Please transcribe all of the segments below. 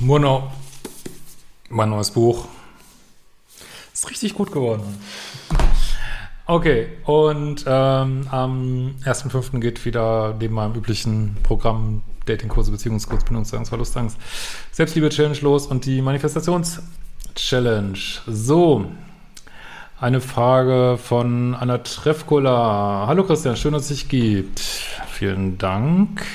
Murnau. Mein neues Buch. Ist richtig gut geworden. Okay, und ähm, am 1.5. geht wieder neben meinem üblichen Programm Datingkurse, Beziehungskurse, Bindungsangst, Verlustangst, Selbstliebe-Challenge los und die Manifestations-Challenge. So, eine Frage von Anna Trefkola. Hallo Christian, schön, dass es dich gibt. Vielen Dank.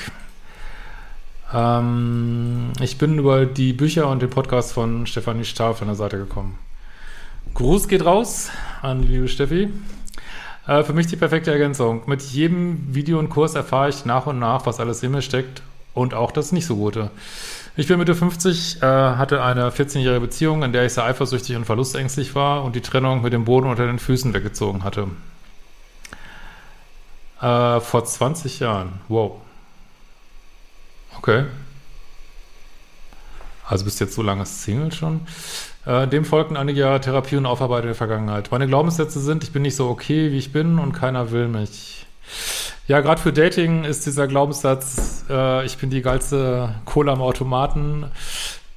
Ähm, ich bin über die Bücher und den Podcast von Stefanie Stahl von der Seite gekommen. Gruß geht raus an liebe Steffi. Äh, für mich die perfekte Ergänzung. Mit jedem Video und Kurs erfahre ich nach und nach, was alles in mir steckt und auch das nicht so Gute. Ich bin Mitte 50, äh, hatte eine 14-jährige Beziehung, in der ich sehr eifersüchtig und verlustängstlich war und die Trennung mit dem Boden unter den Füßen weggezogen hatte. Äh, vor 20 Jahren. Wow. Okay. Also bist jetzt so lange Single schon. Äh, dem folgten einige Jahre Therapie und Aufarbeitung der Vergangenheit. Meine Glaubenssätze sind, ich bin nicht so okay, wie ich bin und keiner will mich. Ja, gerade für Dating ist dieser Glaubenssatz, äh, ich bin die geilste Cola am Automaten,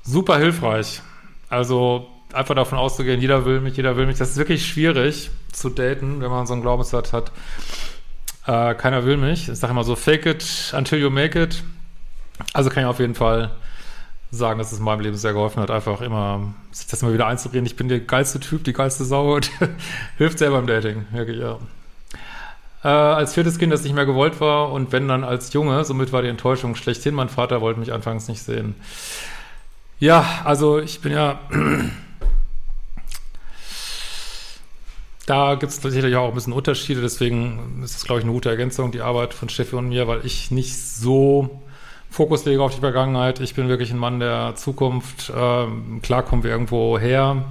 super hilfreich. Also einfach davon auszugehen, jeder will mich, jeder will mich. Das ist wirklich schwierig zu daten, wenn man so einen Glaubenssatz hat. Äh, keiner will mich. Ich sage immer so, fake it until you make it. Also kann ich auf jeden Fall sagen, dass es in meinem Leben sehr geholfen hat, einfach immer sich das mal wieder einzureden. Ich bin der geilste Typ, die geilste Sau und hilft sehr beim Dating. Wirklich, ja äh, als viertes Kind, das nicht mehr gewollt war und wenn dann als Junge, somit war die Enttäuschung schlechthin. Mein Vater wollte mich anfangs nicht sehen. Ja, also ich bin ja, da gibt es sicherlich auch ein bisschen Unterschiede, deswegen ist es, glaube ich, eine gute Ergänzung, die Arbeit von Steffi und mir, weil ich nicht so Fokus lege auf die Vergangenheit. Ich bin wirklich ein Mann der Zukunft. Ähm, klar kommen wir irgendwo her,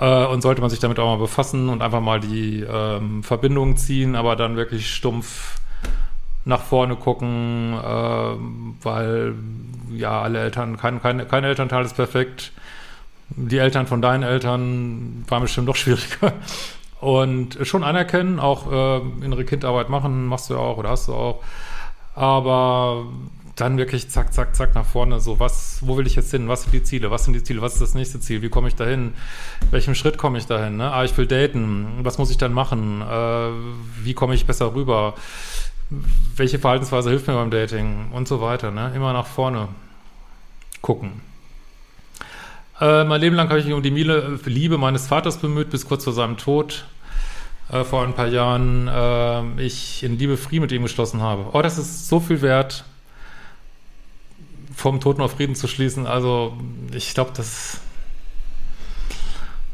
äh, und sollte man sich damit auch mal befassen und einfach mal die ähm, Verbindungen ziehen, aber dann wirklich stumpf nach vorne gucken, äh, weil ja alle Eltern, kein, kein, kein Elternteil ist perfekt. Die Eltern von deinen Eltern waren bestimmt noch schwieriger. Und schon anerkennen, auch äh, innere Kindarbeit machen, machst du ja auch oder hast du auch. Aber dann wirklich zack, zack, zack nach vorne. So, was, wo will ich jetzt hin? Was sind die Ziele? Was sind die Ziele? Was ist das nächste Ziel? Wie komme ich dahin? Welchem Schritt komme ich dahin? Ne? Ah, ich will daten. Was muss ich dann machen? Äh, wie komme ich besser rüber? Welche Verhaltensweise hilft mir beim Dating? Und so weiter. Ne? Immer nach vorne gucken. Äh, mein Leben lang habe ich mich um die Liebe meines Vaters bemüht, bis kurz vor seinem Tod äh, vor ein paar Jahren äh, ich in Liebe Frieden mit ihm geschlossen habe. Oh, das ist so viel wert vom Toten auf Frieden zu schließen. Also ich glaube, das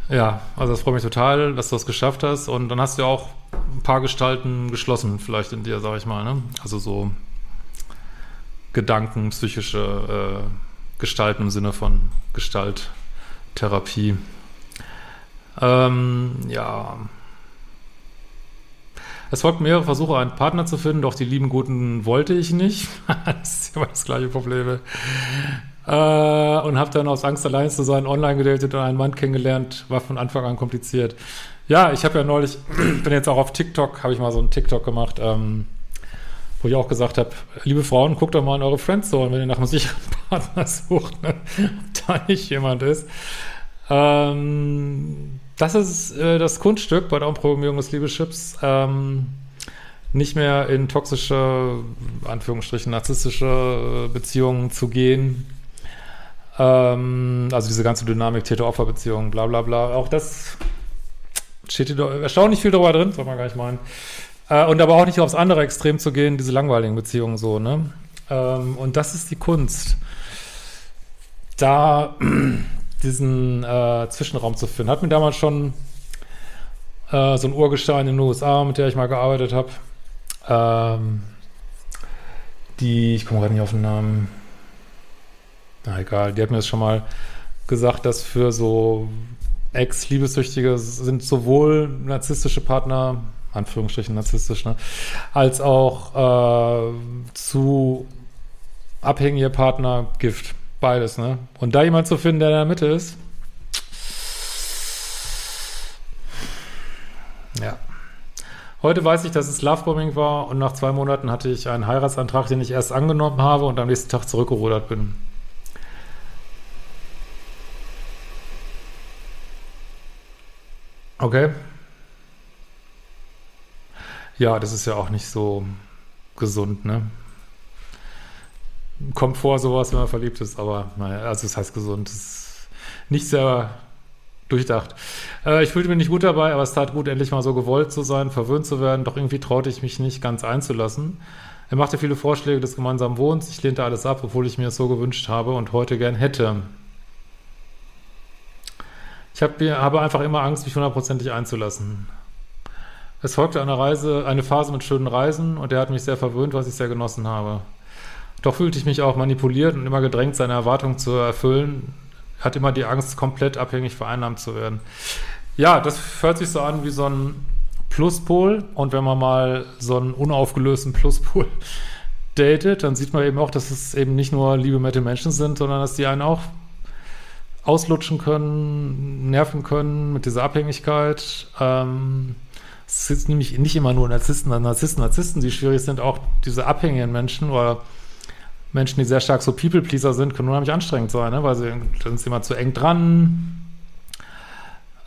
ja, also das freut mich total, dass du das geschafft hast. Und dann hast du ja auch ein paar Gestalten geschlossen, vielleicht in dir, sage ich mal. Ne? Also so Gedanken, psychische äh, Gestalten im Sinne von Gestalttherapie. Ähm, ja, es folgten mehrere Versuche, einen Partner zu finden, doch die lieben Guten wollte ich nicht. das ist immer das gleiche Problem. Äh, und habe dann aus Angst, allein zu sein, online gedatet und einen Mann kennengelernt. War von Anfang an kompliziert. Ja, ich habe ja neulich, bin jetzt auch auf TikTok, habe ich mal so einen TikTok gemacht, ähm, wo ich auch gesagt habe, liebe Frauen, guckt doch mal in eure Friendzone, wenn ihr nach einem sicheren Partner sucht, ne? ob da nicht jemand ist. Ähm, das ist äh, das Kunststück bei der Umprogrammierung des Liebeschips. Ähm, nicht mehr in toxische, Anführungsstrichen, narzisstische äh, Beziehungen zu gehen. Ähm, also diese ganze Dynamik, Täter-Opfer-Beziehung, bla bla bla. Auch das steht hier erstaunlich viel darüber drin, soll man gar nicht meinen. Äh, und aber auch nicht aufs andere Extrem zu gehen, diese langweiligen Beziehungen so, ne? Ähm, und das ist die Kunst. Da diesen äh, Zwischenraum zu finden. Hat mir damals schon äh, so ein Urgestein in den USA, mit der ich mal gearbeitet habe. Ähm, die, ich komme gerade nicht auf den Namen. Na egal, die hat mir das schon mal gesagt, dass für so Ex-Liebessüchtige sind sowohl narzisstische Partner, Anführungsstrichen narzisstisch, ne, als auch äh, zu abhängige Partner Gift. Beides, ne? Und da jemand zu finden, der in der Mitte ist. Ja. Heute weiß ich, dass es Lovebombing war und nach zwei Monaten hatte ich einen Heiratsantrag, den ich erst angenommen habe und am nächsten Tag zurückgerudert bin. Okay. Ja, das ist ja auch nicht so gesund, ne? Kommt vor, sowas, wenn man verliebt ist, aber naja, also es das heißt gesund, das ist nicht sehr durchdacht. Äh, ich fühlte mich nicht gut dabei, aber es tat gut, endlich mal so gewollt zu sein, verwöhnt zu werden, doch irgendwie traute ich mich nicht ganz einzulassen. Er machte viele Vorschläge des gemeinsamen Wohnens, ich lehnte alles ab, obwohl ich mir es so gewünscht habe und heute gern hätte. Ich hab, habe einfach immer Angst, mich hundertprozentig einzulassen. Es folgte eine Reise, eine Phase mit schönen Reisen und er hat mich sehr verwöhnt, was ich sehr genossen habe. Doch fühlte ich mich auch manipuliert und immer gedrängt, seine Erwartungen zu erfüllen, hat immer die Angst, komplett abhängig vereinnahmt zu werden. Ja, das hört sich so an wie so ein Pluspol. Und wenn man mal so einen unaufgelösten Pluspol datet, dann sieht man eben auch, dass es eben nicht nur liebe, nette Menschen sind, sondern dass die einen auch auslutschen können, nerven können mit dieser Abhängigkeit. Ähm, es ist nämlich nicht immer nur Narzissten, Narzissten, Narzissten, die schwierig sind, auch diese abhängigen Menschen oder Menschen, die sehr stark so People-Pleaser sind, können unheimlich anstrengend sein, ne? weil sie, sind sie immer zu eng dran.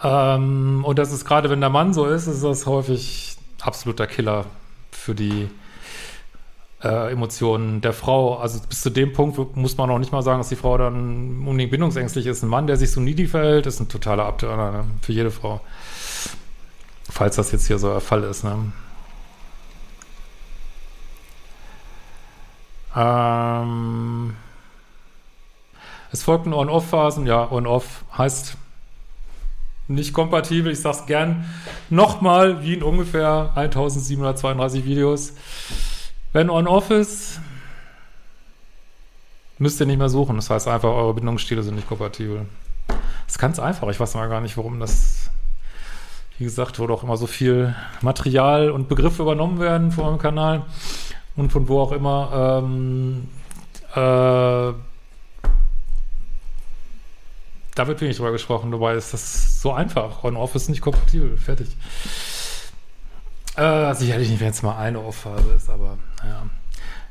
Ähm, und das ist gerade, wenn der Mann so ist, ist das häufig absoluter Killer für die äh, Emotionen der Frau. Also bis zu dem Punkt muss man auch nicht mal sagen, dass die Frau dann unbedingt bindungsängstlich ist. Ein Mann, der sich so needy verhält, ist ein totaler Abtörner ne? für jede Frau. Falls das jetzt hier so der Fall ist. Ne? Ähm, es folgten On-Off-Phasen. Ja, On-Off heißt nicht kompatibel. Ich sag's gern nochmal, wie in ungefähr 1732 Videos. Wenn On-Off ist, müsst ihr nicht mehr suchen. Das heißt einfach, eure Bindungsstile sind nicht kompatibel. Das ist ganz einfach. Ich weiß mal gar nicht, warum das, wie gesagt, wo doch immer so viel Material und Begriffe übernommen werden von meinem Kanal und von wo auch immer, ähm, äh, da wird wenig drüber gesprochen, dabei ist das so einfach. On-Off ist nicht kompatibel, fertig. Äh, sicherlich nicht, wenn es mal eine Off-Phase ist, aber naja.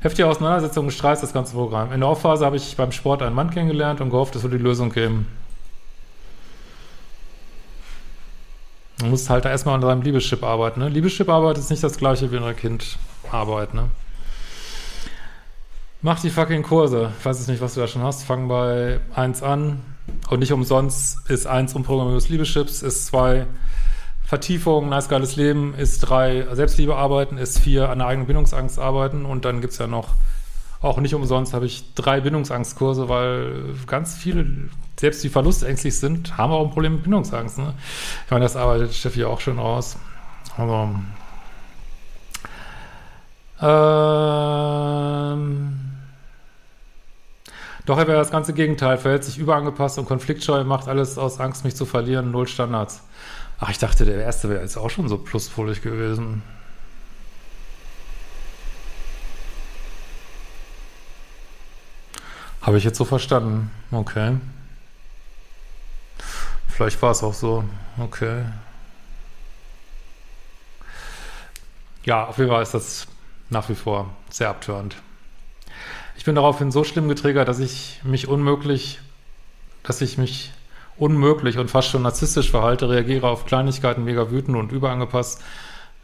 Heftige Auseinandersetzung und Streit das ganze Programm. In der Off-Phase habe ich beim Sport einen Mann kennengelernt und gehofft, es würde die Lösung geben. Man muss halt erstmal an seinem Liebeschip arbeiten. Ne? Liebeschip-Arbeit ist nicht das gleiche wie in einer Kindarbeit. Ne? Mach die fucking Kurse. Ich weiß jetzt nicht, was du da schon hast. Fang bei 1 an. Und nicht umsonst ist 1 umprogrammiertes Liebeschips, ist 2 Vertiefung, nice geiles Leben, ist 3 Selbstliebe arbeiten, ist 4 an der eigenen Bindungsangst arbeiten und dann gibt's ja noch, auch nicht umsonst habe ich drei Bindungsangstkurse, weil ganz viele, selbst die verlustängstlich sind, haben auch ein Problem mit Bindungsangst. Ne? Ich meine, das arbeitet Steffi auch schon aus. Also, ähm, doch er wäre das ganze Gegenteil, verhält sich überangepasst und konfliktscheu, macht alles aus Angst, mich zu verlieren, null Standards. Ach, ich dachte, der erste wäre jetzt auch schon so pluspolig gewesen. Habe ich jetzt so verstanden. Okay. Vielleicht war es auch so. Okay. Ja, auf jeden Fall ist das nach wie vor sehr abtörend. Ich bin daraufhin so schlimm getriggert, dass ich mich unmöglich, dass ich mich unmöglich und fast schon narzisstisch verhalte, reagiere auf Kleinigkeiten mega wütend und überangepasst.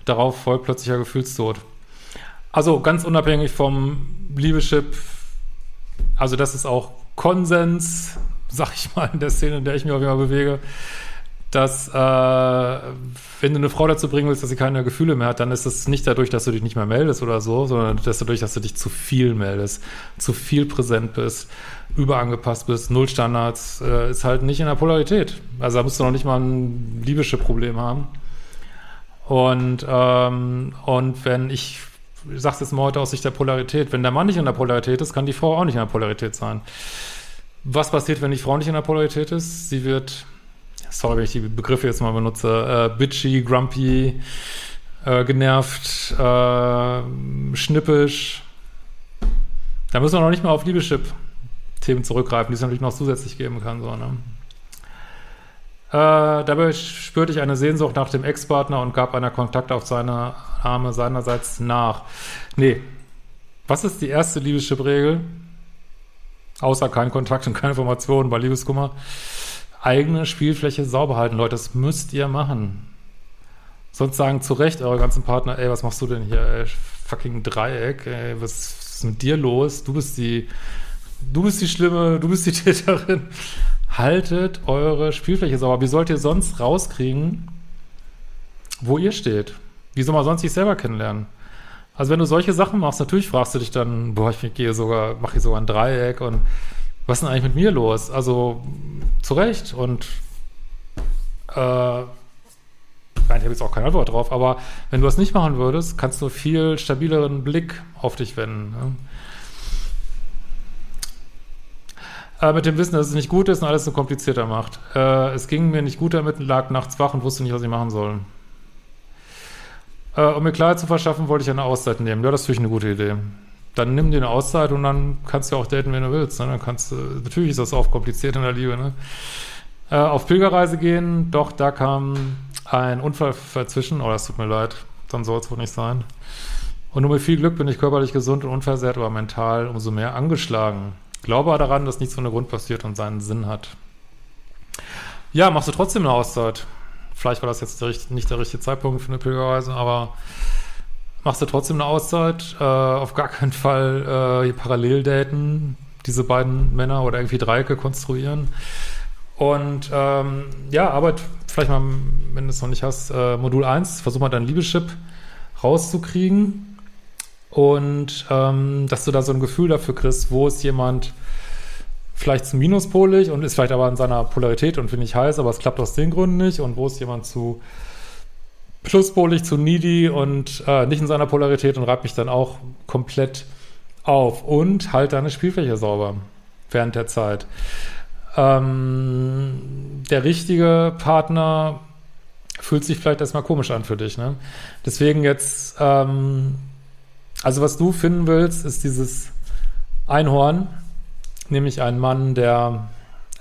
Darauf folgt plötzlicher Gefühlstod. Also ganz unabhängig vom Liebeschip, also das ist auch Konsens, sag ich mal, in der Szene, in der ich mich auch immer bewege, dass äh, wenn du eine Frau dazu bringen willst, dass sie keine Gefühle mehr hat, dann ist es nicht dadurch, dass du dich nicht mehr meldest oder so, sondern dadurch, dass du dich zu viel meldest, zu viel präsent bist, überangepasst bist, Null Standards, äh, ist halt nicht in der Polarität. Also da musst du noch nicht mal ein liebische Problem haben. Und, ähm, und wenn ich, ich sag's jetzt mal heute aus Sicht der Polarität, wenn der Mann nicht in der Polarität ist, kann die Frau auch nicht in der Polarität sein. Was passiert, wenn die Frau nicht in der Polarität ist? Sie wird sorry, wenn ich die Begriffe jetzt mal benutze, äh, bitchy, grumpy, äh, genervt, äh, schnippisch. Da müssen wir noch nicht mal auf Liebeschip-Themen zurückgreifen, die es natürlich noch zusätzlich geben kann. So, ne? Äh, dabei spürte ich eine Sehnsucht nach dem Ex-Partner und gab einer Kontakt auf seine Arme seinerseits nach. Nee. Was ist die erste Liebeschip-Regel? Außer kein Kontakt und keine Informationen bei Liebeskummer. Eigene Spielfläche sauber halten, Leute. Das müsst ihr machen. Sonst sagen zu Recht eure ganzen Partner, ey, was machst du denn hier, ey, fucking Dreieck, ey, was ist mit dir los? Du bist die, du bist die Schlimme, du bist die Täterin haltet eure Spielfläche sauber. Wie sollt ihr sonst rauskriegen, wo ihr steht? Wie soll man sonst sich selber kennenlernen? Also wenn du solche Sachen machst, natürlich fragst du dich dann, boah, ich gehe sogar, mache hier sogar ein Dreieck und was ist denn eigentlich mit mir los? Also zu Recht und äh, ich habe jetzt auch keine Antwort drauf, aber wenn du das nicht machen würdest, kannst du viel stabileren Blick auf dich wenden. Ne? äh, mit dem Wissen, dass es nicht gut ist und alles so komplizierter macht. Äh, es ging mir nicht gut damit, lag nachts wach und wusste nicht, was ich machen soll. Äh, um mir Klarheit zu verschaffen, wollte ich eine Auszeit nehmen. Ja, das finde ich eine gute Idee. Dann nimm dir eine Auszeit und dann kannst du auch daten, wenn du willst. Ne? Dann kannst du, natürlich ist das auch kompliziert in der Liebe. Ne? Äh, auf Pilgerreise gehen, doch da kam ein Unfall dazwischen. Oh, das tut mir leid. Dann soll es wohl nicht sein. Und nur mit viel Glück bin ich körperlich gesund und unversehrt, aber mental umso mehr angeschlagen. Glaube daran, dass nichts ohne Grund passiert und seinen Sinn hat. Ja, machst du trotzdem eine Auszeit. Vielleicht war das jetzt der, nicht der richtige Zeitpunkt für eine Pilgerreise, aber machst du trotzdem eine Auszeit. Äh, auf gar keinen Fall äh, parallel daten, diese beiden Männer oder irgendwie Dreiecke konstruieren. Und ähm, ja, arbeit vielleicht mal, wenn du es noch nicht hast, äh, Modul 1, versuch mal dein Liebeschip rauszukriegen und ähm, dass du da so ein Gefühl dafür kriegst, wo ist jemand vielleicht zu minuspolig und ist vielleicht aber in seiner Polarität und finde ich heiß, aber es klappt aus den Gründen nicht und wo ist jemand zu pluspolig, zu needy und äh, nicht in seiner Polarität und reibt mich dann auch komplett auf und halt deine Spielfläche sauber während der Zeit. Ähm, der richtige Partner fühlt sich vielleicht erstmal komisch an für dich. Ne? Deswegen jetzt ähm, also was du finden willst, ist dieses Einhorn, nämlich ein Mann, der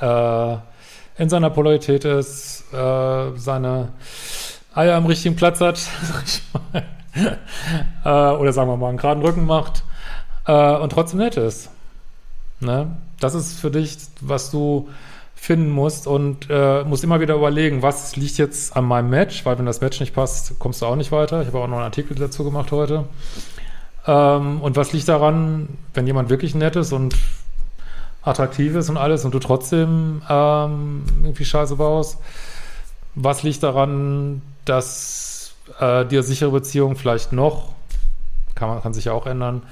äh, in seiner Polarität ist, äh, seine Eier am richtigen Platz hat, sag ich mal. äh, oder sagen wir mal einen geraden Rücken macht äh, und trotzdem nett ist. Ne? Das ist für dich, was du finden musst und äh, musst immer wieder überlegen, was liegt jetzt an meinem Match, weil wenn das Match nicht passt, kommst du auch nicht weiter. Ich habe auch noch einen Artikel dazu gemacht heute. Ähm, und was liegt daran, wenn jemand wirklich nett ist und attraktiv ist und alles und du trotzdem ähm, irgendwie Scheiße baust? Was liegt daran, dass äh, dir sichere Beziehungen vielleicht noch, kann man kann sich ja auch ändern,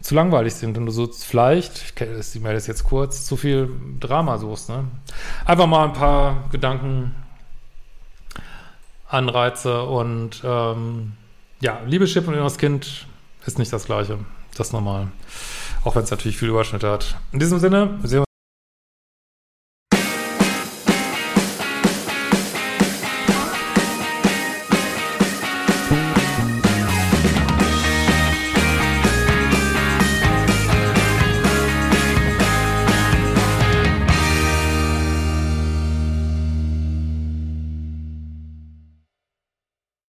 zu langweilig sind und du so vielleicht, ich melde es jetzt kurz, zu viel Drama suchst. Ne? Einfach mal ein paar Gedanken, Anreize und ähm, ja, Liebeschip und inneres Kind ist nicht das Gleiche. Das normal. Auch wenn es natürlich viel Überschnitte hat. In diesem Sinne, wir sehen uns